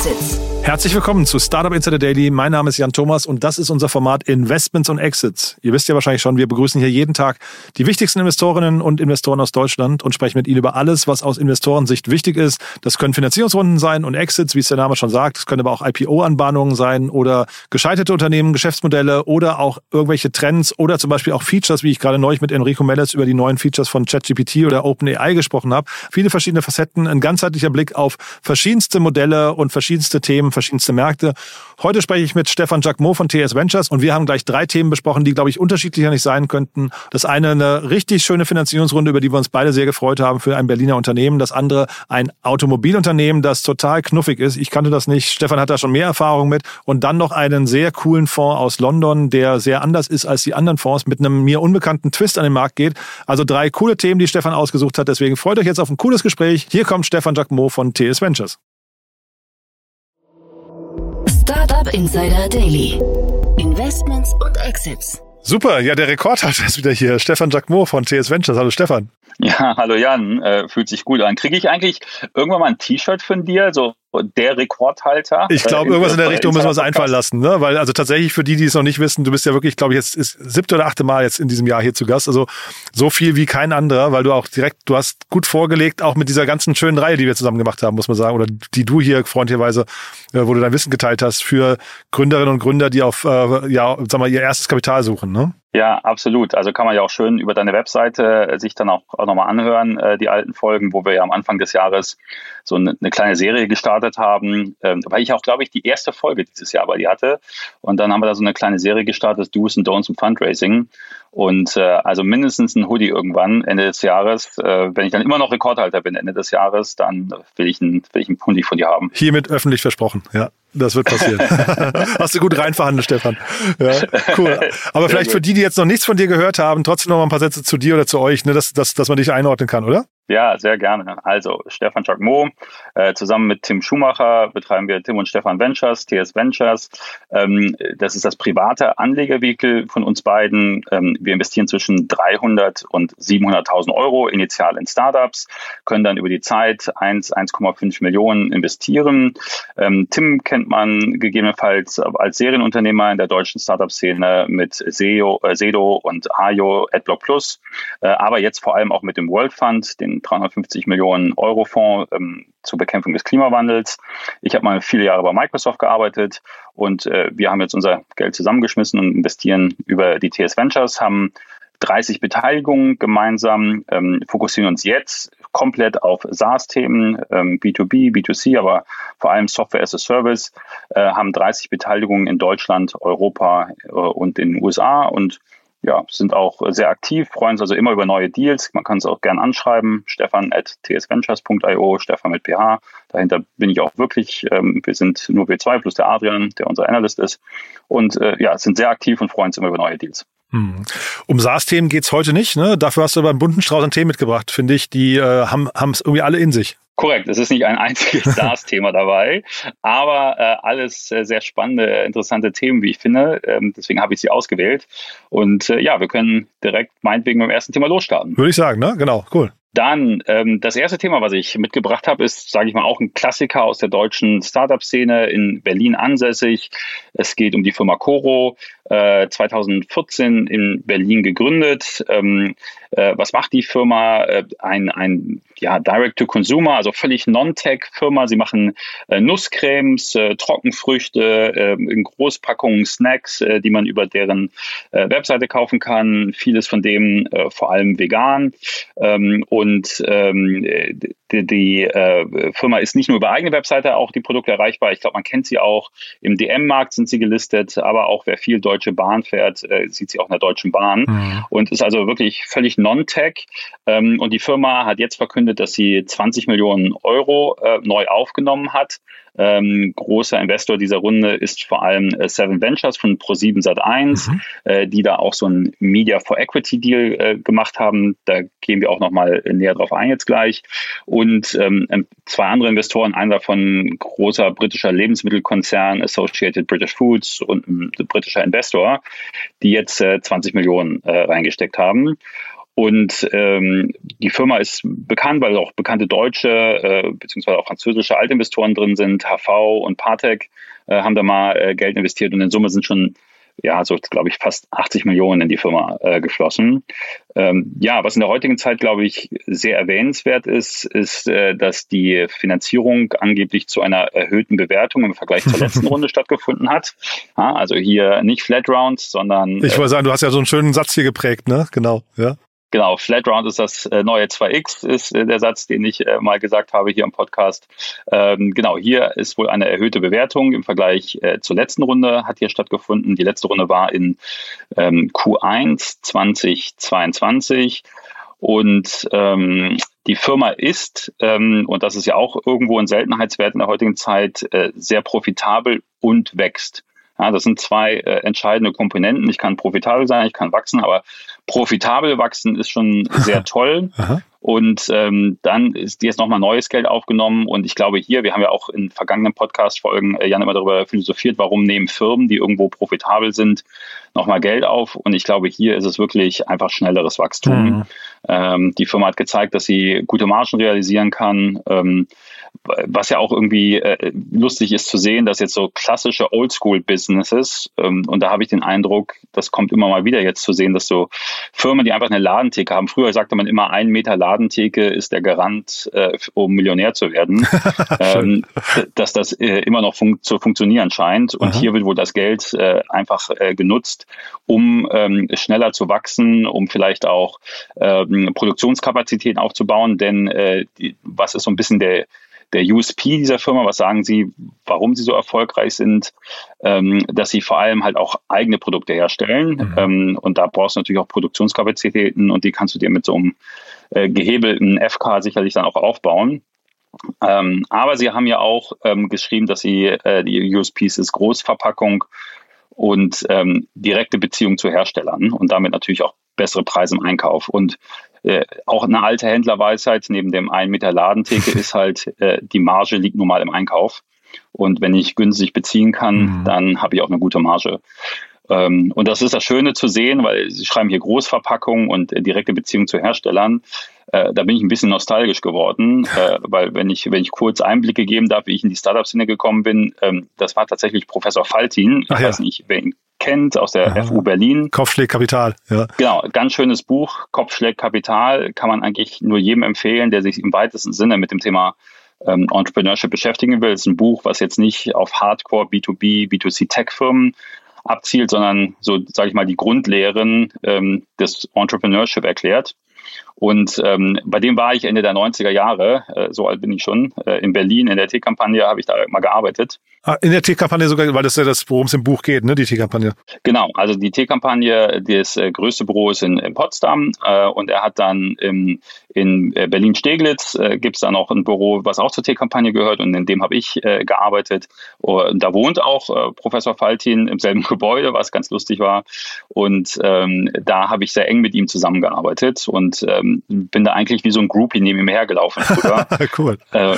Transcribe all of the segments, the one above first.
Exits. Herzlich willkommen zu Startup Insider Daily. Mein Name ist Jan Thomas und das ist unser Format Investments und Exits. Ihr wisst ja wahrscheinlich schon, wir begrüßen hier jeden Tag die wichtigsten Investorinnen und Investoren aus Deutschland und sprechen mit ihnen über alles, was aus Investorensicht wichtig ist. Das können Finanzierungsrunden sein und Exits, wie es der Name schon sagt. Es können aber auch IPO-Anbahnungen sein oder gescheiterte Unternehmen, Geschäftsmodelle oder auch irgendwelche Trends oder zum Beispiel auch Features, wie ich gerade neulich mit Enrico Mellis über die neuen Features von ChatGPT oder OpenAI gesprochen habe. Viele verschiedene Facetten, ein ganzheitlicher Blick auf verschiedenste Modelle und verschiedenste Themen, verschiedenste Märkte. Heute spreche ich mit Stefan Jacquemot von TS Ventures und wir haben gleich drei Themen besprochen, die, glaube ich, unterschiedlicher nicht sein könnten. Das eine eine richtig schöne Finanzierungsrunde, über die wir uns beide sehr gefreut haben für ein Berliner Unternehmen. Das andere ein Automobilunternehmen, das total knuffig ist. Ich kannte das nicht. Stefan hat da schon mehr Erfahrung mit. Und dann noch einen sehr coolen Fonds aus London, der sehr anders ist als die anderen Fonds, mit einem mir unbekannten Twist an den Markt geht. Also drei coole Themen, die Stefan ausgesucht hat. Deswegen freut euch jetzt auf ein cooles Gespräch. Hier kommt Stefan Jacquemot von TS Ventures. Insider Daily. Investments und Exits. Super, ja, der Rekordhalter ist wieder hier. Stefan Jacquemot von TS Ventures. Hallo Stefan. Ja, hallo Jan, äh, fühlt sich gut an. Kriege ich eigentlich irgendwann mal ein T-Shirt von dir? So der Rekordhalter. Ich glaube, äh, irgendwas in der Richtung müssen wir uns einfallen lassen, ne? Weil also tatsächlich für die, die es noch nicht wissen, du bist ja wirklich, glaube ich, jetzt ist siebte oder achte Mal jetzt in diesem Jahr hier zu Gast. Also so viel wie kein anderer, weil du auch direkt, du hast gut vorgelegt, auch mit dieser ganzen schönen Reihe, die wir zusammen gemacht haben, muss man sagen, oder die du hier freundlicherweise, äh, wo du dein Wissen geteilt hast für Gründerinnen und Gründer, die auf äh, ja, sag mal, ihr erstes Kapital suchen, ne? Ja, absolut. Also kann man ja auch schön über deine Webseite äh, sich dann auch, nochmal anhören, äh, die alten Folgen, wo wir ja am Anfang des Jahres so eine, eine kleine Serie gestartet haben, ähm, weil ich auch, glaube ich, die erste Folge dieses Jahr bei dir hatte. Und dann haben wir da so eine kleine Serie gestartet, Do's and Don'ts im Fundraising. Und äh, also mindestens ein Hoodie irgendwann Ende des Jahres. Äh, wenn ich dann immer noch Rekordhalter bin Ende des Jahres, dann will ich ein, will ich ein Hoodie von dir haben. Hiermit öffentlich versprochen, ja. Das wird passieren. Hast du gut reinverhandelt, Stefan. Ja, cool. Aber vielleicht für die, die jetzt noch nichts von dir gehört haben, trotzdem noch mal ein paar Sätze zu dir oder zu euch, ne, dass, dass, dass man dich einordnen kann, oder? Ja, sehr gerne. Also Stefan Jacquemot, äh, zusammen mit Tim Schumacher betreiben wir Tim und Stefan Ventures, TS Ventures. Ähm, das ist das private Anlegervehikel von uns beiden. Ähm, wir investieren zwischen 300 und 700.000 Euro initial in Startups, können dann über die Zeit 1, 1,5 Millionen investieren. Ähm, Tim kennt man gegebenenfalls als Serienunternehmer in der deutschen Startup-Szene mit SEO, äh, Sedo und Ayo, AdBlock Plus, äh, aber jetzt vor allem auch mit dem World Fund, den 350 Millionen Euro Fonds ähm, zur Bekämpfung des Klimawandels. Ich habe mal viele Jahre bei Microsoft gearbeitet und äh, wir haben jetzt unser Geld zusammengeschmissen und investieren über die TS Ventures, haben 30 Beteiligungen gemeinsam, ähm, fokussieren uns jetzt komplett auf SaaS-Themen, ähm, B2B, B2C, aber vor allem Software as a Service, äh, haben 30 Beteiligungen in Deutschland, Europa äh, und in den USA und ja, sind auch sehr aktiv, freuen uns also immer über neue Deals. Man kann es auch gern anschreiben. Stefan at tsventures.io, Stefan mit PH. Dahinter bin ich auch wirklich. Ähm, wir sind nur wir zwei plus der Adrian, der unser Analyst ist. Und äh, ja, sind sehr aktiv und freuen uns immer über neue Deals. Hm. Um SaaS-Themen geht's heute nicht. Ne? Dafür hast du aber einen bunten Strauß an Themen mitgebracht, finde ich. Die äh, haben es irgendwie alle in sich. Korrekt, es ist nicht ein einziges SaaS-Thema dabei, aber äh, alles äh, sehr spannende, interessante Themen, wie ich finde. Ähm, deswegen habe ich sie ausgewählt. Und äh, ja, wir können direkt meinetwegen beim ersten Thema losstarten. Würde ich sagen, ne? Genau, cool. Dann ähm, das erste Thema, was ich mitgebracht habe, ist, sage ich mal, auch ein Klassiker aus der deutschen Startup-Szene in Berlin ansässig. Es geht um die Firma Coro, äh, 2014 in Berlin gegründet. Ähm, äh, was macht die Firma? Äh, ein ein ja, Direct-to-Consumer, also völlig Non-Tech-Firma. Sie machen äh, Nusscremes, äh, Trockenfrüchte, äh, in Großpackungen Snacks, äh, die man über deren äh, Webseite kaufen kann. Vieles von dem äh, vor allem vegan. Ähm, ähm, die, die äh, Firma ist nicht nur über eigene Webseite auch die Produkte erreichbar. Ich glaube, man kennt sie auch. Im DM-Markt sind sie gelistet, aber auch wer viel Deutsche Bahn fährt, äh, sieht sie auch in der Deutschen Bahn. Mhm. Und ist also wirklich völlig non-tech. Ähm, und die Firma hat jetzt verkündet, dass sie 20 Millionen Euro äh, neu aufgenommen hat. Ähm, großer Investor dieser Runde ist vor allem äh, Seven Ventures von Pro7 Sat1, mhm. äh, die da auch so ein Media for Equity Deal äh, gemacht haben. Da gehen wir auch nochmal näher drauf ein jetzt gleich. Und ähm, ähm, zwei andere Investoren, einer davon großer britischer Lebensmittelkonzern Associated British Foods und ein britischer Investor, die jetzt 20 äh, Millionen äh, reingesteckt haben. Und ähm, die Firma ist bekannt, weil auch bekannte deutsche äh, bzw. auch französische Altinvestoren drin sind. HV und Partec äh, haben da mal äh, Geld investiert und in Summe sind schon ja, so glaube ich, fast 80 Millionen in die Firma äh, geflossen. Ähm, ja, was in der heutigen Zeit, glaube ich, sehr erwähnenswert ist, ist, äh, dass die Finanzierung angeblich zu einer erhöhten Bewertung im Vergleich zur letzten Runde stattgefunden hat. Ja, also hier nicht Flat Rounds, sondern. Ich wollte sagen, du hast ja so einen schönen Satz hier geprägt, ne? Genau, ja. Genau, Flat Round ist das äh, neue 2x, ist äh, der Satz, den ich äh, mal gesagt habe hier im Podcast. Ähm, genau, hier ist wohl eine erhöhte Bewertung im Vergleich zur letzten Runde, hat hier stattgefunden. Die letzte Runde war in ähm, Q1 2022 und ähm, die Firma ist, ähm, und das ist ja auch irgendwo ein Seltenheitswert in der heutigen Zeit, äh, sehr profitabel und wächst. Ja, das sind zwei äh, entscheidende Komponenten. Ich kann profitabel sein, ich kann wachsen, aber profitabel wachsen ist schon sehr toll. Und ähm, dann ist jetzt nochmal neues Geld aufgenommen. Und ich glaube hier, wir haben ja auch in vergangenen Podcast-Folgen, äh, Jan, immer darüber philosophiert, warum nehmen Firmen, die irgendwo profitabel sind, nochmal Geld auf. Und ich glaube, hier ist es wirklich einfach schnelleres Wachstum. Mhm. Ähm, die Firma hat gezeigt, dass sie gute Margen realisieren kann. Ähm, was ja auch irgendwie äh, lustig ist zu sehen, dass jetzt so klassische Oldschool-Businesses, ähm, und da habe ich den Eindruck, das kommt immer mal wieder jetzt zu sehen, dass so Firmen, die einfach eine Ladentheke haben, früher sagte man immer, ein Meter Ladentheke ist der Garant, äh, um Millionär zu werden, ähm, dass das äh, immer noch fun zu funktionieren scheint. Und Aha. hier wird wohl das Geld äh, einfach äh, genutzt, um ähm, schneller zu wachsen, um vielleicht auch ähm, Produktionskapazitäten aufzubauen, denn äh, die, was ist so ein bisschen der der USP dieser Firma, was sagen Sie, warum sie so erfolgreich sind, ähm, dass sie vor allem halt auch eigene Produkte herstellen. Mhm. Ähm, und da brauchst du natürlich auch Produktionskapazitäten und die kannst du dir mit so einem äh, gehebelten FK sicherlich dann auch aufbauen. Ähm, aber sie haben ja auch ähm, geschrieben, dass sie äh, die USPs ist Großverpackung und ähm, direkte Beziehung zu Herstellern und damit natürlich auch bessere Preise im Einkauf. Und äh, auch eine alte Händlerweisheit neben dem 1 Meter Ladentheke ist halt, äh, die Marge liegt nun mal im Einkauf. Und wenn ich günstig beziehen kann, mhm. dann habe ich auch eine gute Marge. Ähm, und das ist das Schöne zu sehen, weil Sie schreiben hier Großverpackung und äh, direkte Beziehung zu Herstellern. Äh, da bin ich ein bisschen nostalgisch geworden, äh, weil wenn ich, wenn ich kurz Einblicke geben darf, wie ich in die Startup-Szene gekommen bin, ähm, das war tatsächlich Professor Faltin. Ich Ach weiß nicht, wer ihn kennt aus der Aha. FU Berlin. Kopfschläg Kapital, ja. Genau, ganz schönes Buch. Kopfschläg Kapital kann man eigentlich nur jedem empfehlen, der sich im weitesten Sinne mit dem Thema ähm, Entrepreneurship beschäftigen will. Es ist ein Buch, was jetzt nicht auf Hardcore B2B, B2C Tech-Firmen abzielt, sondern so, sage ich mal, die Grundlehren ähm, des Entrepreneurship erklärt. Und ähm, bei dem war ich Ende der 90er Jahre, äh, so alt bin ich schon, äh, in Berlin in der T-Kampagne habe ich da mal gearbeitet. Ah, in der T-Kampagne sogar, weil das ja das, worum es im Buch geht, ne, die T-Kampagne. Genau, also die T-Kampagne, das äh, größte Büro ist in, in Potsdam äh, und er hat dann im, in äh, Berlin-Steglitz äh, gibt es dann auch ein Büro, was auch zur T-Kampagne gehört und in dem habe ich gearbeitet. Und da wohnt auch Professor Faltin im selben Gebäude, was ganz lustig war. Und ähm, da habe ich sehr eng mit ihm zusammengearbeitet und ähm, bin da eigentlich wie so ein Groupie neben ihm hergelaufen cool. Ähm,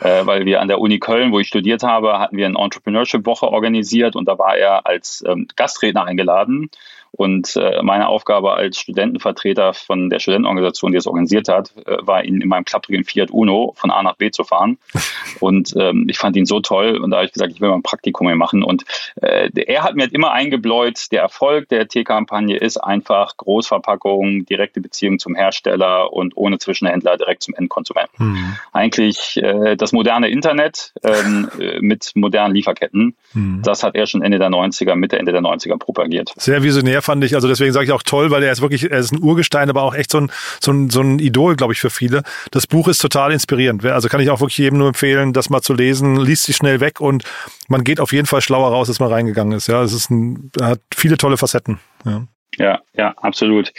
äh, weil wir an der Uni Köln, wo ich studiert habe, hatten wir wir eine Entrepreneurship-Woche organisiert und da war er als ähm, Gastredner eingeladen. Und äh, meine Aufgabe als Studentenvertreter von der Studentenorganisation, die es organisiert hat, äh, war ihn in meinem klapprigen Fiat Uno von A nach B zu fahren. Und ähm, ich fand ihn so toll und da habe ich gesagt, ich will mal ein Praktikum hier machen. Und äh, er hat mir halt immer eingebläut, der Erfolg der T-Kampagne ist einfach Großverpackung, direkte Beziehung zum Hersteller und ohne Zwischenhändler direkt zum Endkonsumenten. Mhm. Eigentlich äh, das moderne Internet ähm, äh, mit modernen Lieferketten. Mhm. Das hat er schon Ende der 90er, Mitte, Ende der 90er propagiert. Sehr visionär fand ich. Also deswegen sage ich auch toll, weil er ist wirklich, er ist ein Urgestein, aber auch echt so ein, so ein, so ein Idol, glaube ich, für viele. Das Buch ist total inspirierend. Also kann ich auch wirklich jedem nur empfehlen, das mal zu lesen. Liest sich schnell weg und man geht auf jeden Fall schlauer raus, als man reingegangen ist. Ja, es ist ein, hat viele tolle Facetten. Ja. Ja, ja, absolut.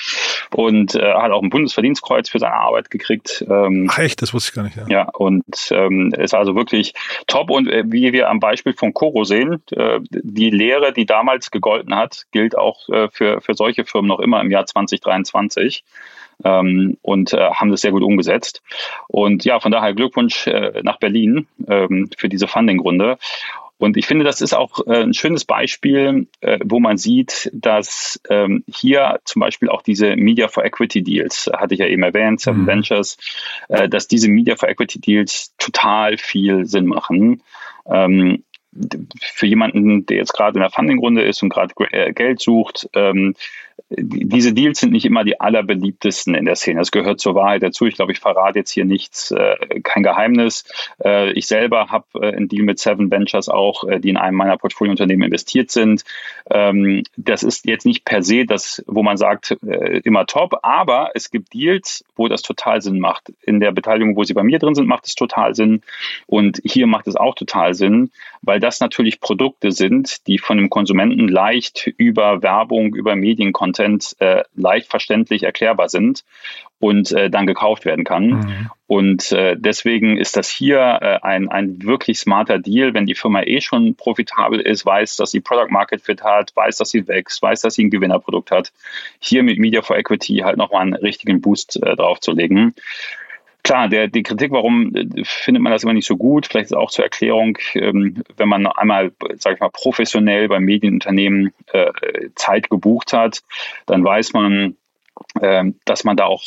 Und äh, hat auch ein Bundesverdienstkreuz für seine Arbeit gekriegt. Ähm, Ach echt, das wusste ich gar nicht. Ja, ja und ähm, ist also wirklich top. Und äh, wie wir am Beispiel von Coro sehen, äh, die Lehre, die damals gegolten hat, gilt auch äh, für, für solche Firmen noch immer im Jahr 2023. Ähm, und äh, haben das sehr gut umgesetzt. Und ja, von daher Glückwunsch äh, nach Berlin ähm, für diese Funding-Runde. Und ich finde, das ist auch äh, ein schönes Beispiel, äh, wo man sieht, dass ähm, hier zum Beispiel auch diese Media for Equity Deals, hatte ich ja eben erwähnt, Seven mhm. Ventures, äh, dass diese Media for Equity Deals total viel Sinn machen. Ähm, für jemanden, der jetzt gerade in der Funding-Runde ist und gerade Geld sucht, ähm, diese Deals sind nicht immer die allerbeliebtesten in der Szene. Das gehört zur Wahrheit dazu. Ich glaube, ich verrate jetzt hier nichts, äh, kein Geheimnis. Äh, ich selber habe äh, einen Deal mit Seven Ventures auch, äh, die in einem meiner Portfoliounternehmen investiert sind. Ähm, das ist jetzt nicht per se das, wo man sagt, äh, immer top, aber es gibt Deals, wo das total Sinn macht. In der Beteiligung, wo sie bei mir drin sind, macht es total Sinn. Und hier macht es auch total Sinn, weil das natürlich Produkte sind, die von dem Konsumenten leicht über Werbung, über Medienkontent Content äh, leicht verständlich erklärbar sind und äh, dann gekauft werden kann. Mhm. Und äh, deswegen ist das hier äh, ein, ein wirklich smarter Deal, wenn die Firma eh schon profitabel ist, weiß, dass sie Product Market Fit hat, weiß, dass sie wächst, weiß, dass sie ein Gewinnerprodukt hat, hier mit Media for Equity halt nochmal einen richtigen Boost äh, draufzulegen. Klar, der, die Kritik, warum äh, findet man das immer nicht so gut? Vielleicht ist auch zur Erklärung, ähm, wenn man einmal, sage ich mal, professionell beim Medienunternehmen äh, Zeit gebucht hat, dann weiß man, dass man da auch,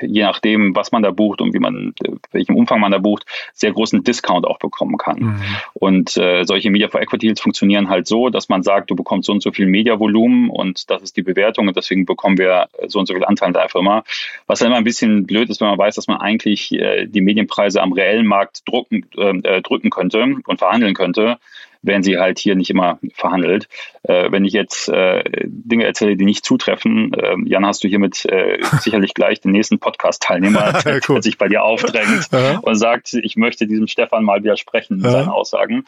je nachdem, was man da bucht und wie man, welchem Umfang man da bucht, sehr großen Discount auch bekommen kann. Mhm. Und äh, solche Media for Equity Deals funktionieren halt so, dass man sagt, du bekommst so und so viel Mediavolumen und das ist die Bewertung und deswegen bekommen wir so und so viel Anteil der Firma. Was dann immer ein bisschen blöd ist, wenn man weiß, dass man eigentlich äh, die Medienpreise am reellen Markt drucken, äh, drücken könnte und verhandeln könnte werden sie halt hier nicht immer verhandelt. Äh, wenn ich jetzt äh, Dinge erzähle, die nicht zutreffen, äh, Jan, hast du hiermit äh, sicherlich gleich den nächsten Podcast-Teilnehmer, cool. der sich bei dir aufdrängt und sagt, ich möchte diesem Stefan mal widersprechen mit seinen Aussagen.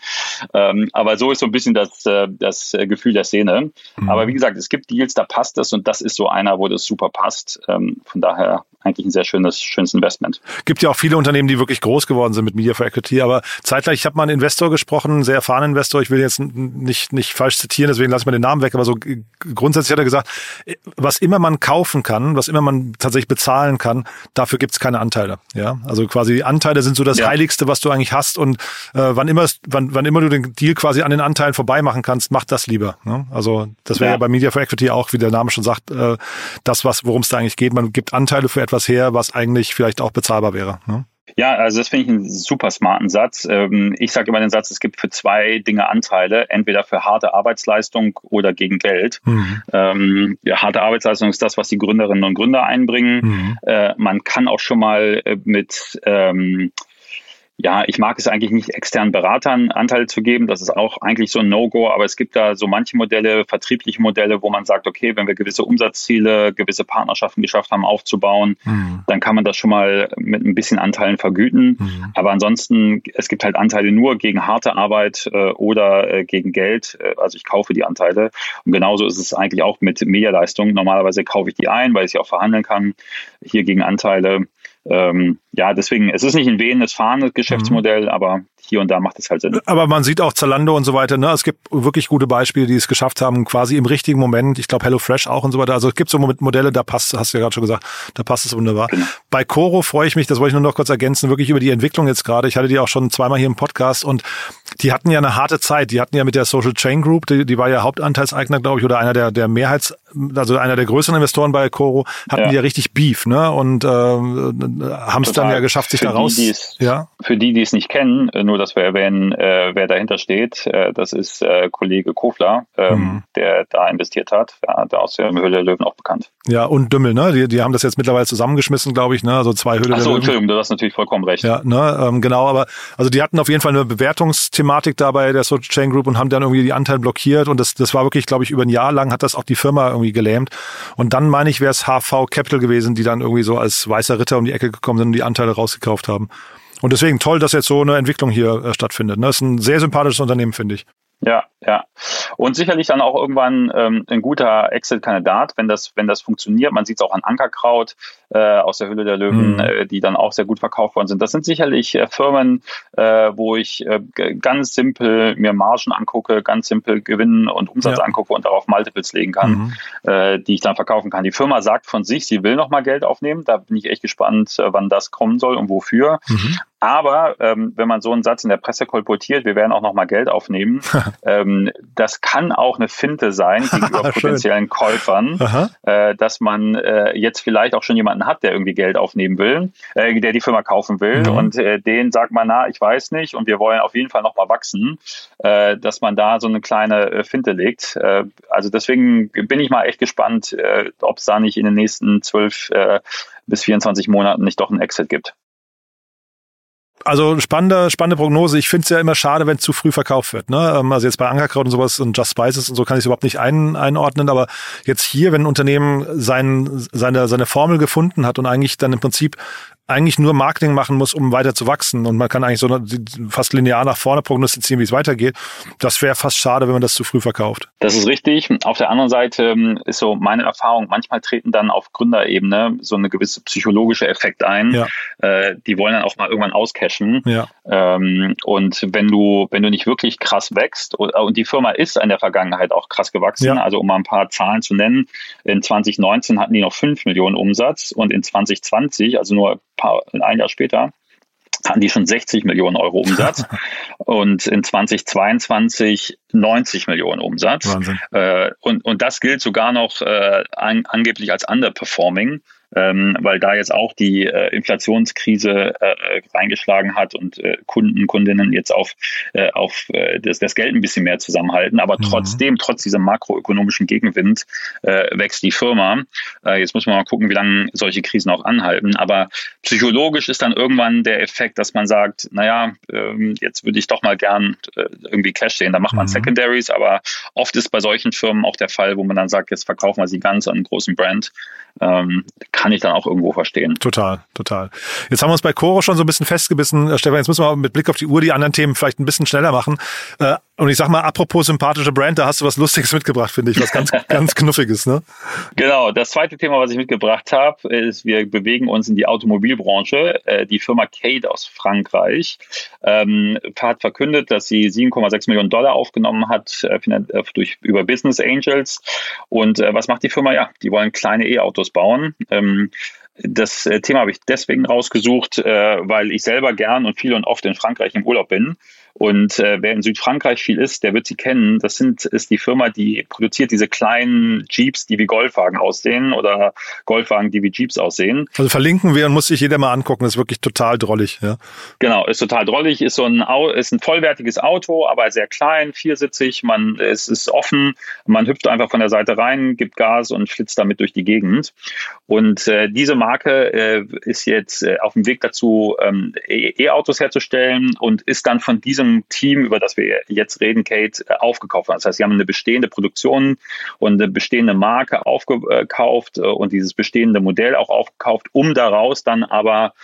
Ähm, aber so ist so ein bisschen das, äh, das Gefühl der Szene. Mhm. Aber wie gesagt, es gibt Deals, da passt das und das ist so einer, wo das super passt. Ähm, von daher eigentlich ein sehr schönes, schönes Investment. Gibt ja auch viele Unternehmen, die wirklich groß geworden sind mit Media for Equity, aber zeitgleich, ich habe mal einen Investor gesprochen, einen sehr erfahrenen Investor, ich will jetzt nicht, nicht falsch zitieren, deswegen lasse ich mal den Namen weg, aber so grundsätzlich hat er gesagt, was immer man kaufen kann, was immer man tatsächlich bezahlen kann, dafür gibt's keine Anteile. Ja, also quasi Anteile sind so das ja. Heiligste, was du eigentlich hast und äh, wann immer wann, wann immer du den Deal quasi an den Anteilen vorbei machen kannst, mach das lieber. Ne? Also das wäre ja. ja bei Media for Equity auch, wie der Name schon sagt, äh, das was worum es da eigentlich geht. Man gibt Anteile für etwas etwas her, was eigentlich vielleicht auch bezahlbar wäre. Ne? Ja, also das finde ich einen super smarten Satz. Ähm, ich sage immer den Satz, es gibt für zwei Dinge Anteile, entweder für harte Arbeitsleistung oder gegen Geld. Mhm. Ähm, ja, harte Arbeitsleistung ist das, was die Gründerinnen und Gründer einbringen. Mhm. Äh, man kann auch schon mal äh, mit ähm, ja, ich mag es eigentlich nicht, externen Beratern Anteile zu geben. Das ist auch eigentlich so ein No-Go. Aber es gibt da so manche Modelle, vertriebliche Modelle, wo man sagt, okay, wenn wir gewisse Umsatzziele, gewisse Partnerschaften geschafft haben aufzubauen, mhm. dann kann man das schon mal mit ein bisschen Anteilen vergüten. Mhm. Aber ansonsten, es gibt halt Anteile nur gegen harte Arbeit äh, oder äh, gegen Geld. Äh, also ich kaufe die Anteile. Und genauso ist es eigentlich auch mit Medialeistung. Normalerweise kaufe ich die ein, weil ich sie auch verhandeln kann. Hier gegen Anteile ähm, ja, deswegen, es ist nicht ein wehendes, fahrendes Geschäftsmodell, mhm. aber hier und da macht es halt Sinn. Aber man sieht auch Zalando und so weiter, ne? Es gibt wirklich gute Beispiele, die es geschafft haben, quasi im richtigen Moment. Ich glaube, HelloFresh auch und so weiter. Also es gibt so Modelle, da passt, hast du ja gerade schon gesagt, da passt es wunderbar. Genau. Bei Coro freue ich mich, das wollte ich nur noch kurz ergänzen, wirklich über die Entwicklung jetzt gerade. Ich hatte die auch schon zweimal hier im Podcast und die hatten ja eine harte Zeit. Die hatten ja mit der Social Chain Group, die, die war ja Hauptanteilseigner, glaube ich, oder einer der, der Mehrheits, also einer der größeren Investoren bei Coro, hatten ja. die ja richtig Beef, ne? Und äh, haben es dann ja geschafft, sich für da raus. Die, ja? Für die, die es nicht kennen, äh, nur dass wir erwähnen, äh, wer dahinter steht, äh, das ist äh, Kollege Kofler, ähm, mhm. der da investiert hat, ja, der aus der Höhle der Löwen auch bekannt. Ja, und Dümmel, ne? Die, die haben das jetzt mittlerweile zusammengeschmissen, glaube ich, ne? Also zwei Höhle Ach so, der Löwen. Entschuldigung, du hast natürlich vollkommen recht. Ja, ne? Ähm, genau, aber also die hatten auf jeden Fall eine Bewertungsthematik da bei der Social Chain Group und haben dann irgendwie die Anteile blockiert und das, das war wirklich, glaube ich, über ein Jahr lang hat das auch die Firma irgendwie gelähmt. Und dann meine ich, wäre es HV Capital gewesen, die dann irgendwie so als weißer Ritter um die Ecke gekommen sind und die Anteile rausgekauft haben. Und deswegen toll, dass jetzt so eine Entwicklung hier äh, stattfindet. Ne? Das ist ein sehr sympathisches Unternehmen, finde ich. Ja, ja. Und sicherlich dann auch irgendwann ähm, ein guter Exit-Kandidat, wenn das, wenn das funktioniert. Man sieht es auch an Ankerkraut äh, aus der Hülle der Löwen, mhm. äh, die dann auch sehr gut verkauft worden sind. Das sind sicherlich äh, Firmen, äh, wo ich äh, ganz simpel mir Margen angucke, ganz simpel Gewinn und Umsatz ja. angucke und darauf Multiples legen kann, mhm. äh, die ich dann verkaufen kann. Die Firma sagt von sich, sie will nochmal Geld aufnehmen. Da bin ich echt gespannt, wann das kommen soll und wofür. Mhm. Aber ähm, wenn man so einen Satz in der Presse kolportiert, wir werden auch noch mal Geld aufnehmen, ähm, das kann auch eine Finte sein gegenüber potenziellen Käufern, äh, dass man äh, jetzt vielleicht auch schon jemanden hat, der irgendwie Geld aufnehmen will, äh, der die Firma kaufen will mhm. und äh, den sagt man, na, ich weiß nicht und wir wollen auf jeden Fall noch mal wachsen, äh, dass man da so eine kleine äh, Finte legt. Äh, also deswegen bin ich mal echt gespannt, äh, ob es da nicht in den nächsten zwölf äh, bis 24 Monaten nicht doch ein Exit gibt. Also spannende, spannende Prognose. Ich finde es ja immer schade, wenn zu früh verkauft wird. Ne? Ähm, also jetzt bei Ankerkraut und sowas und Just Spices und so kann ich es überhaupt nicht ein, einordnen. Aber jetzt hier, wenn ein Unternehmen sein, seine, seine Formel gefunden hat und eigentlich dann im Prinzip eigentlich nur Marketing machen muss, um weiter zu wachsen. Und man kann eigentlich so fast linear nach vorne prognostizieren, wie es weitergeht. Das wäre fast schade, wenn man das zu früh verkauft. Das ist richtig. Auf der anderen Seite ähm, ist so meine Erfahrung, manchmal treten dann auf Gründerebene so eine gewisse psychologische Effekt ein. Ja. Äh, die wollen dann auch mal irgendwann auscashen. Ja. Ähm, und wenn du, wenn du nicht wirklich krass wächst, und die Firma ist in der Vergangenheit auch krass gewachsen, ja. also um mal ein paar Zahlen zu nennen, in 2019 hatten die noch 5 Millionen Umsatz und in 2020, also nur paar, ein Jahr später, hatten die schon 60 Millionen Euro Umsatz und in 2022 90 Millionen Umsatz. Wahnsinn. Äh, und, und das gilt sogar noch äh, an, angeblich als underperforming ähm, weil da jetzt auch die äh, Inflationskrise äh, reingeschlagen hat und äh, Kunden, Kundinnen jetzt auf, äh, auf äh, das, das Geld ein bisschen mehr zusammenhalten. Aber mhm. trotzdem, trotz diesem makroökonomischen Gegenwind, äh, wächst die Firma. Jetzt muss man mal gucken, wie lange solche Krisen auch anhalten. Aber psychologisch ist dann irgendwann der Effekt, dass man sagt, naja, ähm, jetzt würde ich doch mal gern irgendwie Cash sehen. Da macht man mhm. Secondaries, aber oft ist bei solchen Firmen auch der Fall, wo man dann sagt, jetzt verkaufen wir sie ganz an einen großen Brand. Ähm, kann ich dann auch irgendwo verstehen. Total, total. Jetzt haben wir uns bei Coro schon so ein bisschen festgebissen. Äh, Stefan, jetzt müssen wir mit Blick auf die Uhr die anderen Themen vielleicht ein bisschen schneller machen. Äh, und ich sag mal, apropos sympathische Brand, da hast du was Lustiges mitgebracht, finde ich, was ganz, ganz Knuffiges, ne? Genau. Das zweite Thema, was ich mitgebracht habe, ist, wir bewegen uns in die Automobilbranche. Äh, die Firma Cade aus Frankreich ähm, hat verkündet, dass sie 7,6 Millionen Dollar aufgenommen hat durch, über Business Angels. Und was macht die Firma? Ja, die wollen kleine E-Autos bauen. Ähm, das äh, Thema habe ich deswegen rausgesucht, äh, weil ich selber gern und viel und oft in Frankreich im Urlaub bin und äh, wer in Südfrankreich viel ist, der wird sie kennen. Das sind, ist die Firma, die produziert diese kleinen Jeeps, die wie Golfwagen aussehen oder Golfwagen, die wie Jeeps aussehen. Also verlinken wir und muss sich jeder mal angucken. Das ist wirklich total drollig. Ja. Genau, ist total drollig. Ist so ein, ist ein vollwertiges Auto, aber sehr klein, viersitzig. Man, es ist offen. Man hüpft einfach von der Seite rein, gibt Gas und flitzt damit durch die Gegend. Und äh, diese Marke äh, ist jetzt äh, auf dem Weg dazu, ähm, E-Autos herzustellen und ist dann von diesem diesem Team, über das wir jetzt reden, Kate, äh, aufgekauft haben. Das heißt, sie haben eine bestehende Produktion und eine bestehende Marke aufgekauft äh, und dieses bestehende Modell auch aufgekauft, um daraus dann aber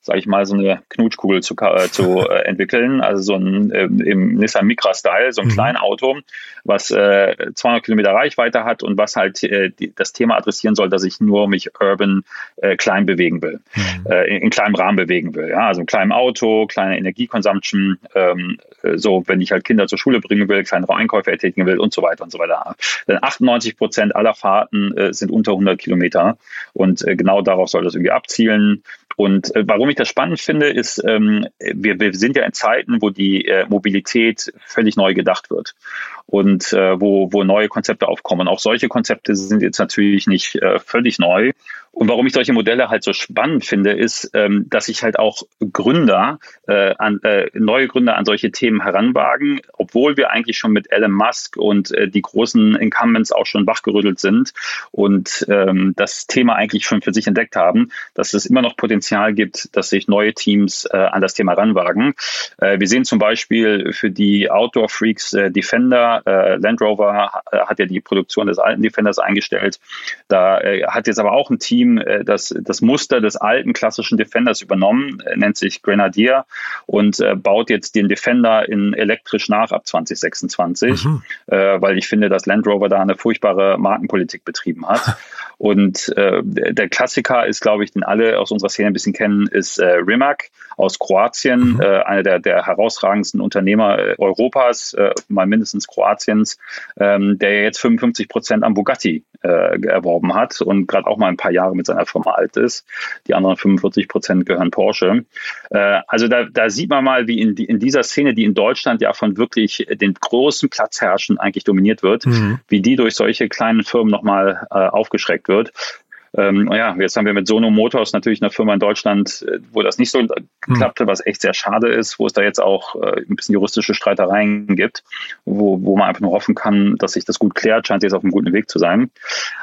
sage ich mal, so eine Knutschkugel zu, äh, zu äh, entwickeln. Also so ein äh, im Nissan Micra-Style, so ein mhm. Kleinauto, was äh, 200 Kilometer Reichweite hat und was halt äh, die, das Thema adressieren soll, dass ich nur mich urban äh, klein bewegen will, mhm. äh, in, in, kleinem Rahmen bewegen will. Ja? Also ein kleinem Auto, kleine Energiekonsumption, ähm, so wenn ich halt Kinder zur Schule bringen will, kleinere Einkäufe ertätigen will und so weiter und so weiter. Denn 98 Prozent aller Fahrten äh, sind unter 100 Kilometer und äh, genau darauf soll das irgendwie abzielen. Und äh, warum ich das spannend finde, ist, ähm, wir, wir sind ja in Zeiten, wo die äh, Mobilität völlig neu gedacht wird und äh, wo, wo neue Konzepte aufkommen. auch solche Konzepte sind jetzt natürlich nicht äh, völlig neu. Und warum ich solche Modelle halt so spannend finde, ist, ähm, dass sich halt auch Gründer, äh, an, äh, neue Gründer an solche Themen heranwagen, obwohl wir eigentlich schon mit Elon Musk und äh, die großen Incumbents auch schon wachgerüttelt sind und ähm, das Thema eigentlich schon für sich entdeckt haben, dass es immer noch Potenzial gibt, dass sich neue Teams äh, an das Thema heranwagen. Äh, wir sehen zum Beispiel für die Outdoor Freaks äh, Defender, Land Rover hat ja die Produktion des alten Defenders eingestellt. Da hat jetzt aber auch ein Team Team äh, das, das Muster des alten klassischen Defenders übernommen, äh, nennt sich Grenadier und äh, baut jetzt den Defender in elektrisch nach ab 2026, mhm. weil ich finde, dass Land Rover da eine furchtbare Markenpolitik betrieben hat. Und äh, der Klassiker ist, glaube ich, den alle aus unserer Szene ein bisschen kennen, ist äh, Rimac aus Kroatien, mhm. äh, einer der, der herausragendsten Unternehmer Europas, äh, mal mindestens Kroatiens, ähm, der jetzt 55 Prozent am Bugatti äh, erworben hat und gerade auch mal ein paar Jahre mit seiner Firma alt ist. Die anderen 45 Prozent gehören Porsche. Äh, also da, da sieht man mal, wie in, die, in dieser Szene, die in Deutschland ja von wirklich den großen Platzherrschen eigentlich dominiert wird, mhm. wie die durch solche kleinen Firmen nochmal äh, aufgeschreckt wird. Ähm, ja, jetzt haben wir mit Sono Motors natürlich eine Firma in Deutschland, äh, wo das nicht so klappte, was echt sehr schade ist, wo es da jetzt auch äh, ein bisschen juristische Streitereien gibt, wo, wo man einfach nur hoffen kann, dass sich das gut klärt, scheint jetzt auf einem guten Weg zu sein.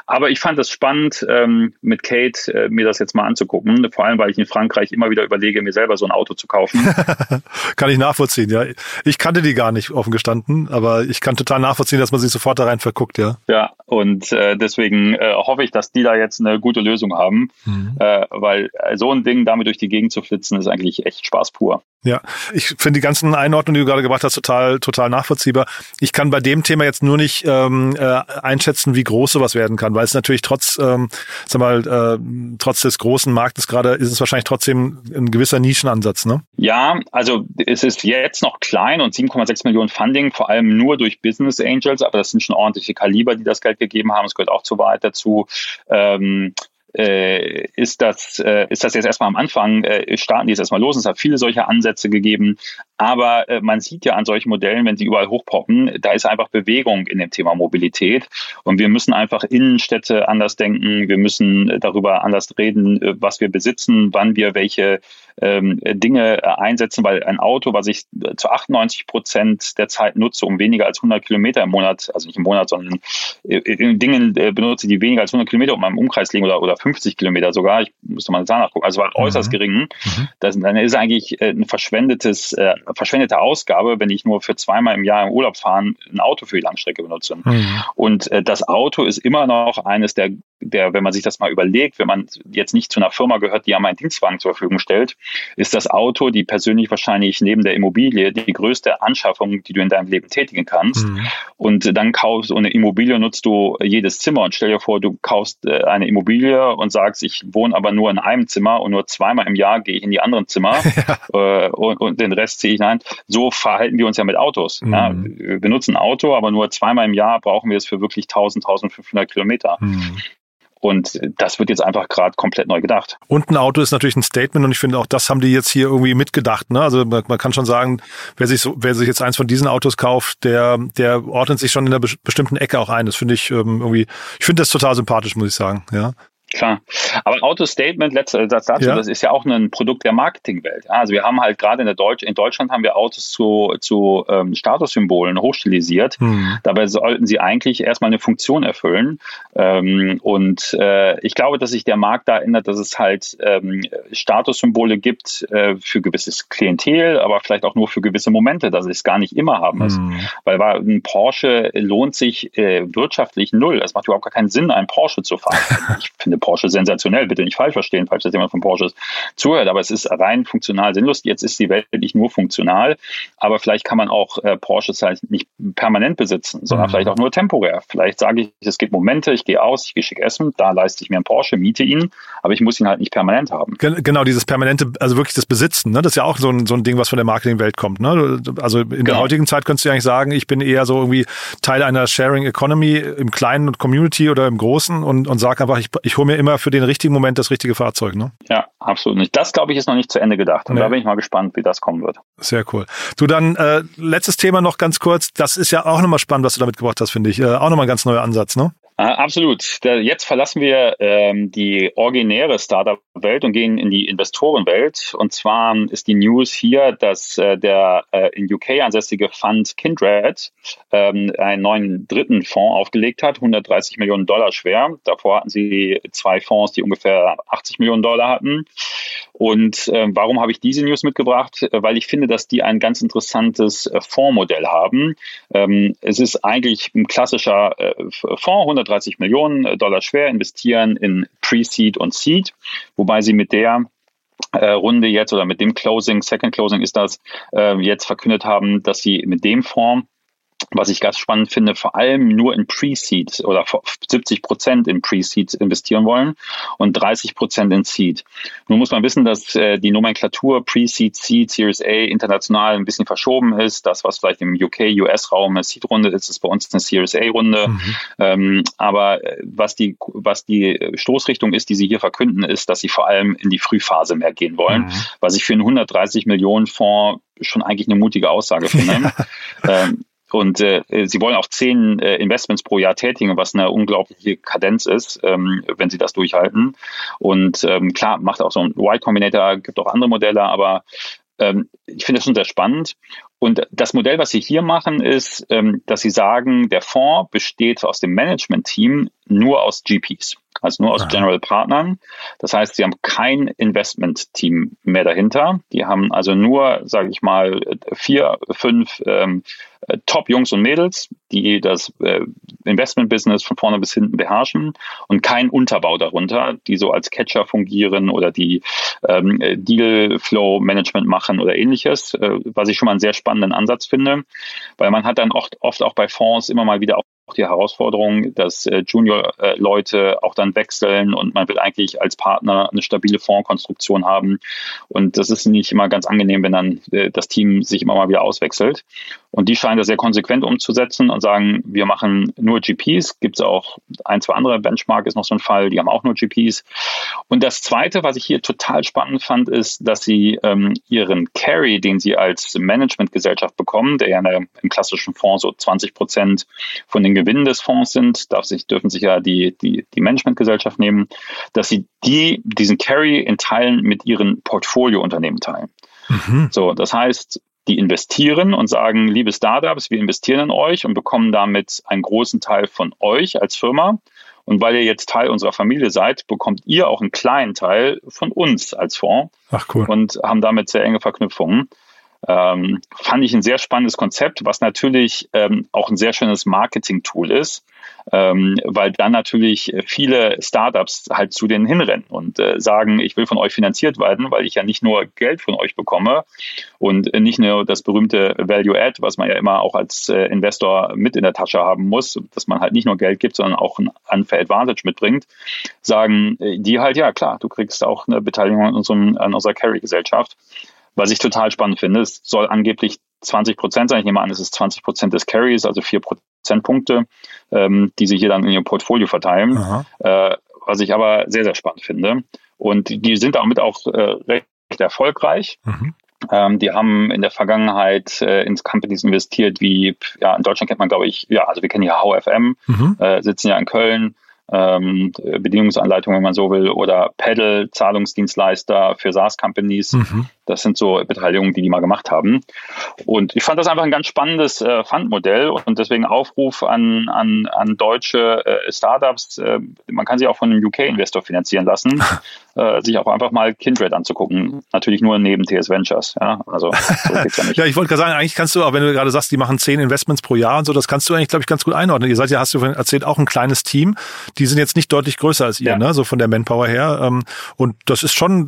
Aber ich fand es spannend, ähm, mit Kate äh, mir das jetzt mal anzugucken, vor allem, weil ich in Frankreich immer wieder überlege, mir selber so ein Auto zu kaufen. kann ich nachvollziehen, ja. Ich kannte die gar nicht offen gestanden, aber ich kann total nachvollziehen, dass man sich sofort da rein verguckt, ja. Ja, und äh, deswegen äh, hoffe ich, dass die da jetzt eine gute Lösung haben, mhm. äh, weil so ein Ding damit durch die Gegend zu flitzen, ist eigentlich echt Spaß pur. Ja, ich finde die ganzen Einordnungen, die du gerade gebracht hast, total, total nachvollziehbar. Ich kann bei dem Thema jetzt nur nicht ähm, äh, einschätzen, wie groß sowas werden kann, weil es natürlich trotz, ähm, sag mal, äh, trotz des großen Marktes gerade ist es wahrscheinlich trotzdem ein gewisser Nischenansatz, ne? Ja, also es ist jetzt noch klein und 7,6 Millionen Funding, vor allem nur durch Business Angels, aber das sind schon ordentliche Kaliber, die das Geld gegeben haben. Es gehört auch zu weit dazu. Ähm, äh, ist, das, äh, ist das jetzt erstmal am Anfang, äh, starten die jetzt erstmal los. Es hat viele solcher Ansätze gegeben. Aber äh, man sieht ja an solchen Modellen, wenn sie überall hochpoppen, da ist einfach Bewegung in dem Thema Mobilität. Und wir müssen einfach Innenstädte anders denken. Wir müssen darüber anders reden, äh, was wir besitzen, wann wir welche ähm, Dinge äh, einsetzen, weil ein Auto, was ich zu 98 Prozent der Zeit nutze, um weniger als 100 Kilometer im Monat, also nicht im Monat, sondern in Dingen benutze, die weniger als 100 Kilometer um meinem Umkreis liegen oder, oder 50 Kilometer sogar, ich müsste mal da nachgucken, also war äußerst mhm. gering, mhm. das, dann ist eigentlich ein verschwendetes, äh, verschwendete Ausgabe, wenn ich nur für zweimal im Jahr im Urlaub fahren ein Auto für die Langstrecke benutze. Mhm. Und äh, das Auto ist immer noch eines der der, wenn man sich das mal überlegt, wenn man jetzt nicht zu einer Firma gehört, die einem einen Dienstwagen zur Verfügung stellt, ist das Auto, die persönlich wahrscheinlich neben der Immobilie die größte Anschaffung, die du in deinem Leben tätigen kannst. Mhm. Und dann kaufst du eine Immobilie, nutzt du jedes Zimmer und stell dir vor, du kaufst äh, eine Immobilie und sagst, ich wohne aber nur in einem Zimmer und nur zweimal im Jahr gehe ich in die anderen Zimmer ja. Äh, und, und, den Rest ziehe ich ein. So verhalten wir uns ja mit Autos. Mhm. Ja, wir benutzen ein Auto, aber nur zweimal im Jahr brauchen wir es für wirklich 1000, 1500 Kilometer. Mhm. Und das wird jetzt einfach gerade komplett neu gedacht. Und ein Auto ist natürlich ein Statement und ich finde auch, das haben die jetzt hier irgendwie mitgedacht. Ne? Also man, man kann schon sagen, wer sich, so, wer sich jetzt eins von diesen Autos kauft, der, der ordnet sich schon in einer bestimmten Ecke auch ein. Das finde ich ähm, irgendwie, ich finde das total sympathisch, muss ich sagen. Ja. Klar. Aber Auto-Statement, letzter Satz dazu, ja. das ist ja auch ein Produkt der Marketingwelt. Also wir haben halt gerade in, der Deutsch, in Deutschland haben wir Autos zu, zu ähm, Statussymbolen hochstilisiert. Hm. Dabei sollten sie eigentlich erstmal eine Funktion erfüllen. Ähm, und äh, ich glaube, dass sich der Markt da ändert, dass es halt ähm, Statussymbole gibt äh, für gewisses Klientel, aber vielleicht auch nur für gewisse Momente, dass es gar nicht immer haben muss. Hm. Weil ein Porsche lohnt sich äh, wirtschaftlich null. Es macht überhaupt gar keinen Sinn, einen Porsche zu fahren. ich finde Porsche sensationell, bitte nicht falsch verstehen, falls jetzt jemand von Porsche zuhört, aber es ist rein funktional sinnlos. Jetzt ist die Welt nicht nur funktional, aber vielleicht kann man auch äh, Porsches halt nicht permanent besitzen, sondern mhm. vielleicht auch nur temporär. Vielleicht sage ich, es gibt Momente, ich gehe aus, ich gehe schick essen, da leiste ich mir einen Porsche, miete ihn, aber ich muss ihn halt nicht permanent haben. Genau, dieses permanente, also wirklich das Besitzen, ne? das ist ja auch so ein, so ein Ding, was von der Marketingwelt kommt. Ne? Also in genau. der heutigen Zeit könntest du eigentlich sagen, ich bin eher so irgendwie Teil einer Sharing Economy im kleinen Community oder im großen und, und sage einfach, ich, ich hole mir immer für den richtigen Moment das richtige Fahrzeug. Ne? Ja, absolut nicht. Das, glaube ich, ist noch nicht zu Ende gedacht. Und nee. da bin ich mal gespannt, wie das kommen wird. Sehr cool. Du, dann äh, letztes Thema noch ganz kurz. Das ist ja auch nochmal spannend, was du damit gebracht hast, finde ich. Äh, auch nochmal ein ganz neuer Ansatz, ne? Ah, absolut. Jetzt verlassen wir ähm, die originäre Startup-Welt und gehen in die Investorenwelt. Und zwar ist die News hier, dass äh, der äh, in UK ansässige Fund Kindred ähm, einen neuen dritten Fonds aufgelegt hat, 130 Millionen Dollar schwer. Davor hatten sie zwei Fonds, die ungefähr 80 Millionen Dollar hatten. Und äh, warum habe ich diese News mitgebracht? Weil ich finde, dass die ein ganz interessantes äh, Fondsmodell haben. Ähm, es ist eigentlich ein klassischer äh, Fonds, 130 Millionen Dollar schwer, investieren in Pre-Seed und Seed, wobei sie mit der äh, Runde jetzt oder mit dem Closing, Second Closing ist das, äh, jetzt verkündet haben, dass sie mit dem Fonds was ich ganz spannend finde, vor allem nur in Pre-Seed oder 70 Prozent in Pre-Seed investieren wollen und 30 Prozent in Seed. Nun muss man wissen, dass äh, die Nomenklatur Pre-Seed, Seed, Series A international ein bisschen verschoben ist. Das, was vielleicht im UK, US-Raum eine Seed-Runde ist, ist bei uns eine Series A-Runde. Mhm. Ähm, aber äh, was die, was die Stoßrichtung ist, die sie hier verkünden, ist, dass sie vor allem in die Frühphase mehr gehen wollen, mhm. was ich für einen 130 Millionen Fonds schon eigentlich eine mutige Aussage finde. ähm, und äh, sie wollen auch zehn äh, Investments pro Jahr tätigen, was eine unglaubliche Kadenz ist, ähm, wenn sie das durchhalten. Und ähm, klar, macht auch so ein Y Combinator, gibt auch andere Modelle, aber ähm, ich finde das schon sehr spannend. Und das Modell, was Sie hier machen, ist, ähm, dass Sie sagen, der Fonds besteht aus dem Management-Team nur aus GPs, also nur aus Aha. General Partnern. Das heißt, Sie haben kein Investment-Team mehr dahinter. Die haben also nur, sage ich mal, vier, fünf ähm, Top-Jungs und Mädels, die das äh, Investment-Business von vorne bis hinten beherrschen und kein Unterbau darunter, die so als Catcher fungieren oder die ähm, Deal-Flow-Management machen oder ähnliches, äh, was ich schon mal einen sehr spannenden Ansatz finde, weil man hat dann oft, oft auch bei Fonds immer mal wieder auch die Herausforderung, dass äh, Junior-Leute auch dann wechseln und man will eigentlich als Partner eine stabile Fondskonstruktion haben. Und das ist nicht immer ganz angenehm, wenn dann äh, das Team sich immer mal wieder auswechselt. Und die scheinen das sehr konsequent umzusetzen und sagen, wir machen nur GPs. Gibt es auch ein, zwei andere. Benchmark ist noch so ein Fall, die haben auch nur GPs. Und das Zweite, was ich hier total spannend fand, ist, dass sie ähm, ihren Carry, den sie als Managementgesellschaft bekommen, der ja eine, im klassischen Fonds so 20 Prozent von den Gewinnen des Fonds sind, darf sich, dürfen sich ja die, die, die Managementgesellschaft nehmen, dass sie die, diesen Carry in Teilen mit ihren Portfoliounternehmen teilen. Mhm. So, das heißt, die investieren und sagen, liebe Startups, wir investieren in euch und bekommen damit einen großen Teil von euch als Firma. Und weil ihr jetzt Teil unserer Familie seid, bekommt ihr auch einen kleinen Teil von uns als Fonds. Ach cool. Und haben damit sehr enge Verknüpfungen. Ähm, fand ich ein sehr spannendes Konzept, was natürlich ähm, auch ein sehr schönes Marketing-Tool ist, ähm, weil dann natürlich viele Startups halt zu denen hinrennen und äh, sagen, ich will von euch finanziert werden, weil ich ja nicht nur Geld von euch bekomme und nicht nur das berühmte Value Add, was man ja immer auch als äh, Investor mit in der Tasche haben muss, dass man halt nicht nur Geld gibt, sondern auch ein Unfair Advantage mitbringt, sagen die halt, ja klar, du kriegst auch eine Beteiligung an, unserem, an unserer Carry-Gesellschaft. Was ich total spannend finde, es soll angeblich 20 Prozent sein. Ich nehme an, es ist 20 Prozent des Carries, also vier Prozentpunkte, ähm, die sie hier dann in ihrem Portfolio verteilen. Äh, was ich aber sehr, sehr spannend finde. Und die sind damit auch äh, recht erfolgreich. Mhm. Ähm, die haben in der Vergangenheit äh, ins Companies investiert, wie, ja, in Deutschland kennt man, glaube ich, ja, also wir kennen hier HFM, mhm. äh, sitzen ja in Köln, ähm, Bedienungsanleitung, wenn man so will, oder Pedal, Zahlungsdienstleister für SaaS-Companies. Mhm. Das sind so Beteiligungen, die die mal gemacht haben. Und ich fand das einfach ein ganz spannendes äh, Fundmodell und deswegen Aufruf an, an, an deutsche äh, Startups. Äh, man kann sich auch von einem UK-Investor finanzieren lassen, äh, sich auch einfach mal Kindred anzugucken. Natürlich nur neben TS Ventures. Ja, also so geht's ja nicht. ja, ich wollte gerade sagen, eigentlich kannst du, auch wenn du gerade sagst, die machen zehn Investments pro Jahr und so, das kannst du eigentlich, glaube ich, ganz gut einordnen. Ihr seid ja, hast du erzählt, auch ein kleines Team. Die sind jetzt nicht deutlich größer als ihr, ja. ne? so von der Manpower her. Ähm, und das ist schon,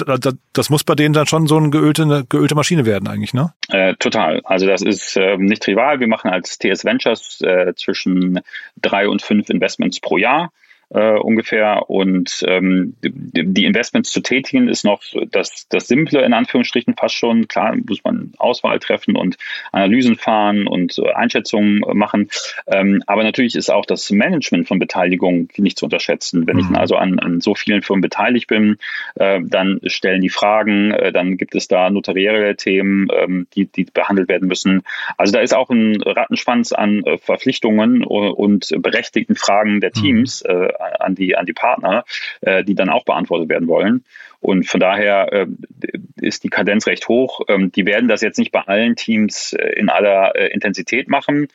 das muss bei denen dann schon so ein geölte, eine geölte Maschine werden eigentlich, ne? Äh, total. Also das ist äh, nicht trivial. Wir machen als TS Ventures äh, zwischen drei und fünf Investments pro Jahr äh, ungefähr. Und ähm, die Investments zu tätigen ist noch das, das Simple in Anführungsstrichen fast schon. Klar muss man Auswahl treffen und Analysen fahren und äh, Einschätzungen machen. Ähm, aber natürlich ist auch das Management von Beteiligung nicht zu unterschätzen. Wenn mhm. ich also an, an so vielen Firmen beteiligt bin, äh, dann stellen die Fragen, äh, dann gibt es da notarielle Themen, ähm, die, die behandelt werden müssen. Also da ist auch ein Rattenschwanz an äh, Verpflichtungen und berechtigten Fragen der mhm. Teams mhm an die, an die Partner, äh, die dann auch beantwortet werden wollen. Und von daher äh, ist die Kadenz recht hoch. Ähm, die werden das jetzt nicht bei allen Teams äh, in aller äh, Intensität machen.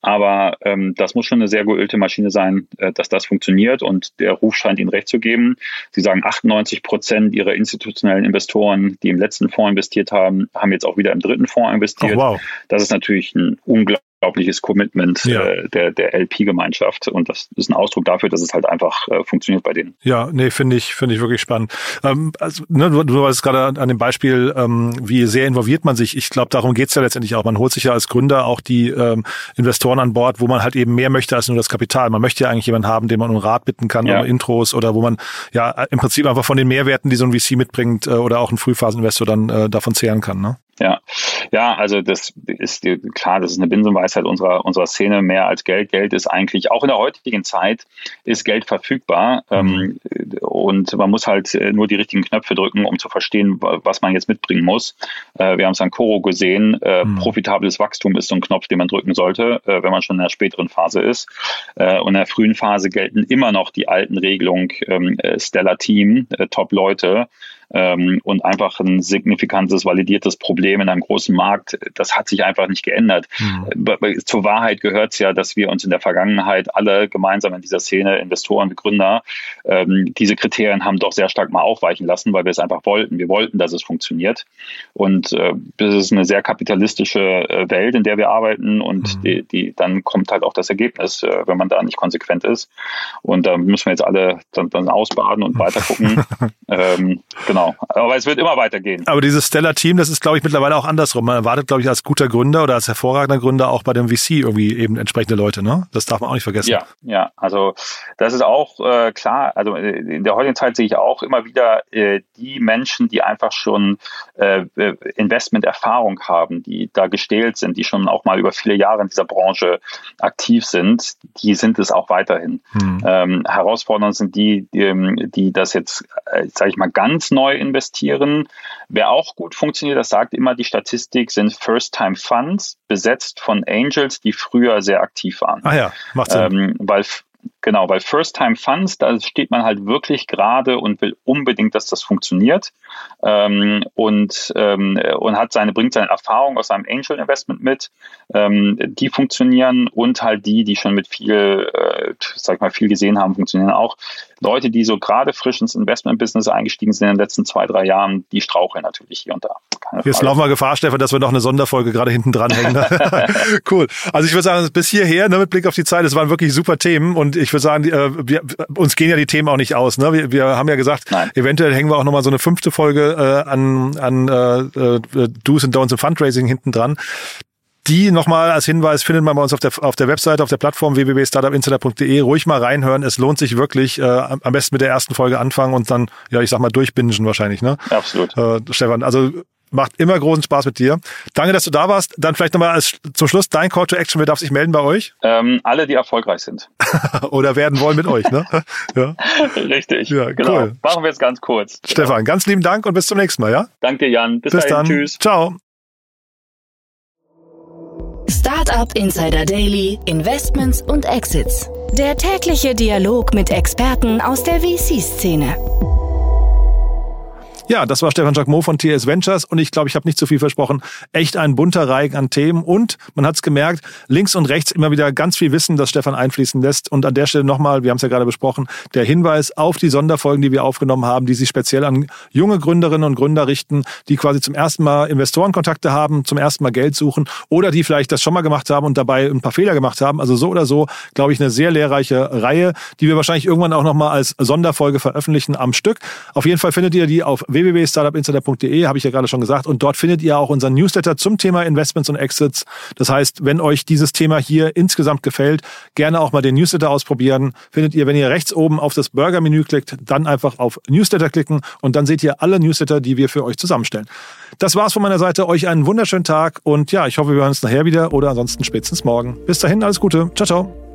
Aber ähm, das muss schon eine sehr geölte Maschine sein, äh, dass das funktioniert. Und der Ruf scheint Ihnen recht zu geben. Sie sagen, 98 Prozent Ihrer institutionellen Investoren, die im letzten Fonds investiert haben, haben jetzt auch wieder im dritten Fonds investiert. Oh, wow. Das ist natürlich ein unglaublich unglaubliches Commitment ja. äh, der, der LP-Gemeinschaft. Und das ist ein Ausdruck dafür, dass es halt einfach äh, funktioniert bei denen. Ja, nee, finde ich, finde ich wirklich spannend. Ähm, also, ne, du, du weißt gerade an dem Beispiel, ähm, wie sehr involviert man sich. Ich glaube, darum geht's ja letztendlich auch. Man holt sich ja als Gründer auch die ähm, Investoren an Bord, wo man halt eben mehr möchte als nur das Kapital. Man möchte ja eigentlich jemanden haben, den man um Rat bitten kann, ja. um Intros oder wo man ja im Prinzip einfach von den Mehrwerten, die so ein VC mitbringt äh, oder auch ein Frühphaseninvestor dann äh, davon zehren kann. Ne? Ja, ja, also das ist klar, das ist eine Binsenweisheit unserer unserer Szene. Mehr als Geld, Geld ist eigentlich auch in der heutigen Zeit ist Geld verfügbar mhm. ähm, und man muss halt äh, nur die richtigen Knöpfe drücken, um zu verstehen, was man jetzt mitbringen muss. Äh, wir haben es an Coro gesehen. Äh, mhm. Profitables Wachstum ist so ein Knopf, den man drücken sollte, wenn man schon in der späteren Phase ist. Und in der frühen Phase gelten immer noch die alten Regelungen: ähm, äh, Stellar Team, Top Leute ähm, und einfach ein signifikantes, validiertes Problem in einem großen Markt, das hat sich einfach nicht geändert. Mhm. Zur Wahrheit gehört es ja, dass wir uns in der Vergangenheit alle gemeinsam in dieser Szene, Investoren, Gründer, ähm, diese Kriterien haben doch sehr stark mal aufweichen lassen, weil wir es einfach wollten. Wir wollten, dass es funktioniert. Und äh, das ist eine sehr kapitalistische äh, Welt, in der wir arbeiten und mhm. die, die, dann kommt halt auch das Ergebnis, äh, wenn man da nicht konsequent ist. Und da müssen wir jetzt alle dann, dann ausbaden und weiter gucken. ähm, genau Genau. Aber es wird immer weitergehen. Aber dieses Stellar-Team, das ist, glaube ich, mittlerweile auch andersrum. Man erwartet, glaube ich, als guter Gründer oder als hervorragender Gründer auch bei dem VC irgendwie eben entsprechende Leute, ne? Das darf man auch nicht vergessen. Ja, ja. Also das ist auch äh, klar. Also in der heutigen Zeit sehe ich auch immer wieder äh, die Menschen, die einfach schon äh, Investment-Erfahrung haben, die da gestählt sind, die schon auch mal über viele Jahre in dieser Branche aktiv sind, die sind es auch weiterhin. Hm. Ähm, herausfordernd sind die, die, die das jetzt, äh, sage ich mal, ganz neu neu investieren. Wer auch gut funktioniert, das sagt immer die Statistik, sind First-Time-Funds, besetzt von Angels, die früher sehr aktiv waren. Ah ja, macht Sinn. Ähm, weil Genau, weil First-Time-Funds, da steht man halt wirklich gerade und will unbedingt, dass das funktioniert ähm, und, ähm, und hat seine, bringt seine Erfahrung aus einem Angel-Investment mit. Ähm, die funktionieren und halt die, die schon mit viel, äh, sag ich mal, viel gesehen haben, funktionieren auch. Leute, die so gerade frisch ins Investment-Business eingestiegen sind in den letzten zwei, drei Jahren, die straucheln natürlich hier und da. Jetzt laufen wir Gefahr, Stefan, dass wir noch eine Sonderfolge gerade hinten dran hängen. Cool. Also ich würde sagen, bis hierher, ne, mit Blick auf die Zeit, es waren wirklich super Themen und ich würde sagen, äh, wir, uns gehen ja die Themen auch nicht aus. Ne? Wir, wir haben ja gesagt, Nein. eventuell hängen wir auch nochmal so eine fünfte Folge äh, an, an äh, äh, Do's and Don'ts im Fundraising hinten dran. Die nochmal als Hinweis findet man bei uns auf der, auf der Webseite, auf der Plattform www.startupinsider.de. Ruhig mal reinhören. Es lohnt sich wirklich. Äh, am besten mit der ersten Folge anfangen und dann, ja, ich sag mal, durchbingen wahrscheinlich. Ne? Absolut. Äh, Stefan, also Macht immer großen Spaß mit dir. Danke, dass du da warst. Dann vielleicht nochmal als, zum Schluss dein Call to Action. Wer darf sich melden bei euch? Ähm, alle, die erfolgreich sind. Oder werden wollen mit euch, ne? ja. Richtig. Ja, genau. Cool. Machen wir es ganz kurz. Stefan, genau. ganz lieben Dank und bis zum nächsten Mal, ja? Danke, Jan. Bis, bis dahin. dann. Tschüss. Ciao. Startup Insider Daily, Investments und Exits. Der tägliche Dialog mit Experten aus der VC-Szene. Ja, das war Stefan Jacquemot von TS Ventures und ich glaube, ich habe nicht zu viel versprochen. Echt ein bunter Reigen an Themen und man hat es gemerkt, links und rechts immer wieder ganz viel Wissen, das Stefan einfließen lässt. Und an der Stelle nochmal, wir haben es ja gerade besprochen, der Hinweis auf die Sonderfolgen, die wir aufgenommen haben, die sich speziell an junge Gründerinnen und Gründer richten, die quasi zum ersten Mal Investorenkontakte haben, zum ersten Mal Geld suchen oder die vielleicht das schon mal gemacht haben und dabei ein paar Fehler gemacht haben. Also so oder so, glaube ich, eine sehr lehrreiche Reihe, die wir wahrscheinlich irgendwann auch nochmal als Sonderfolge veröffentlichen am Stück. Auf jeden Fall findet ihr die auf www.startupinsider.de, habe ich ja gerade schon gesagt. Und dort findet ihr auch unseren Newsletter zum Thema Investments und Exits. Das heißt, wenn euch dieses Thema hier insgesamt gefällt, gerne auch mal den Newsletter ausprobieren. Findet ihr, wenn ihr rechts oben auf das Burger-Menü klickt, dann einfach auf Newsletter klicken und dann seht ihr alle Newsletter, die wir für euch zusammenstellen. Das war's von meiner Seite. Euch einen wunderschönen Tag und ja, ich hoffe, wir hören uns nachher wieder oder ansonsten spätestens morgen. Bis dahin, alles Gute. Ciao, ciao.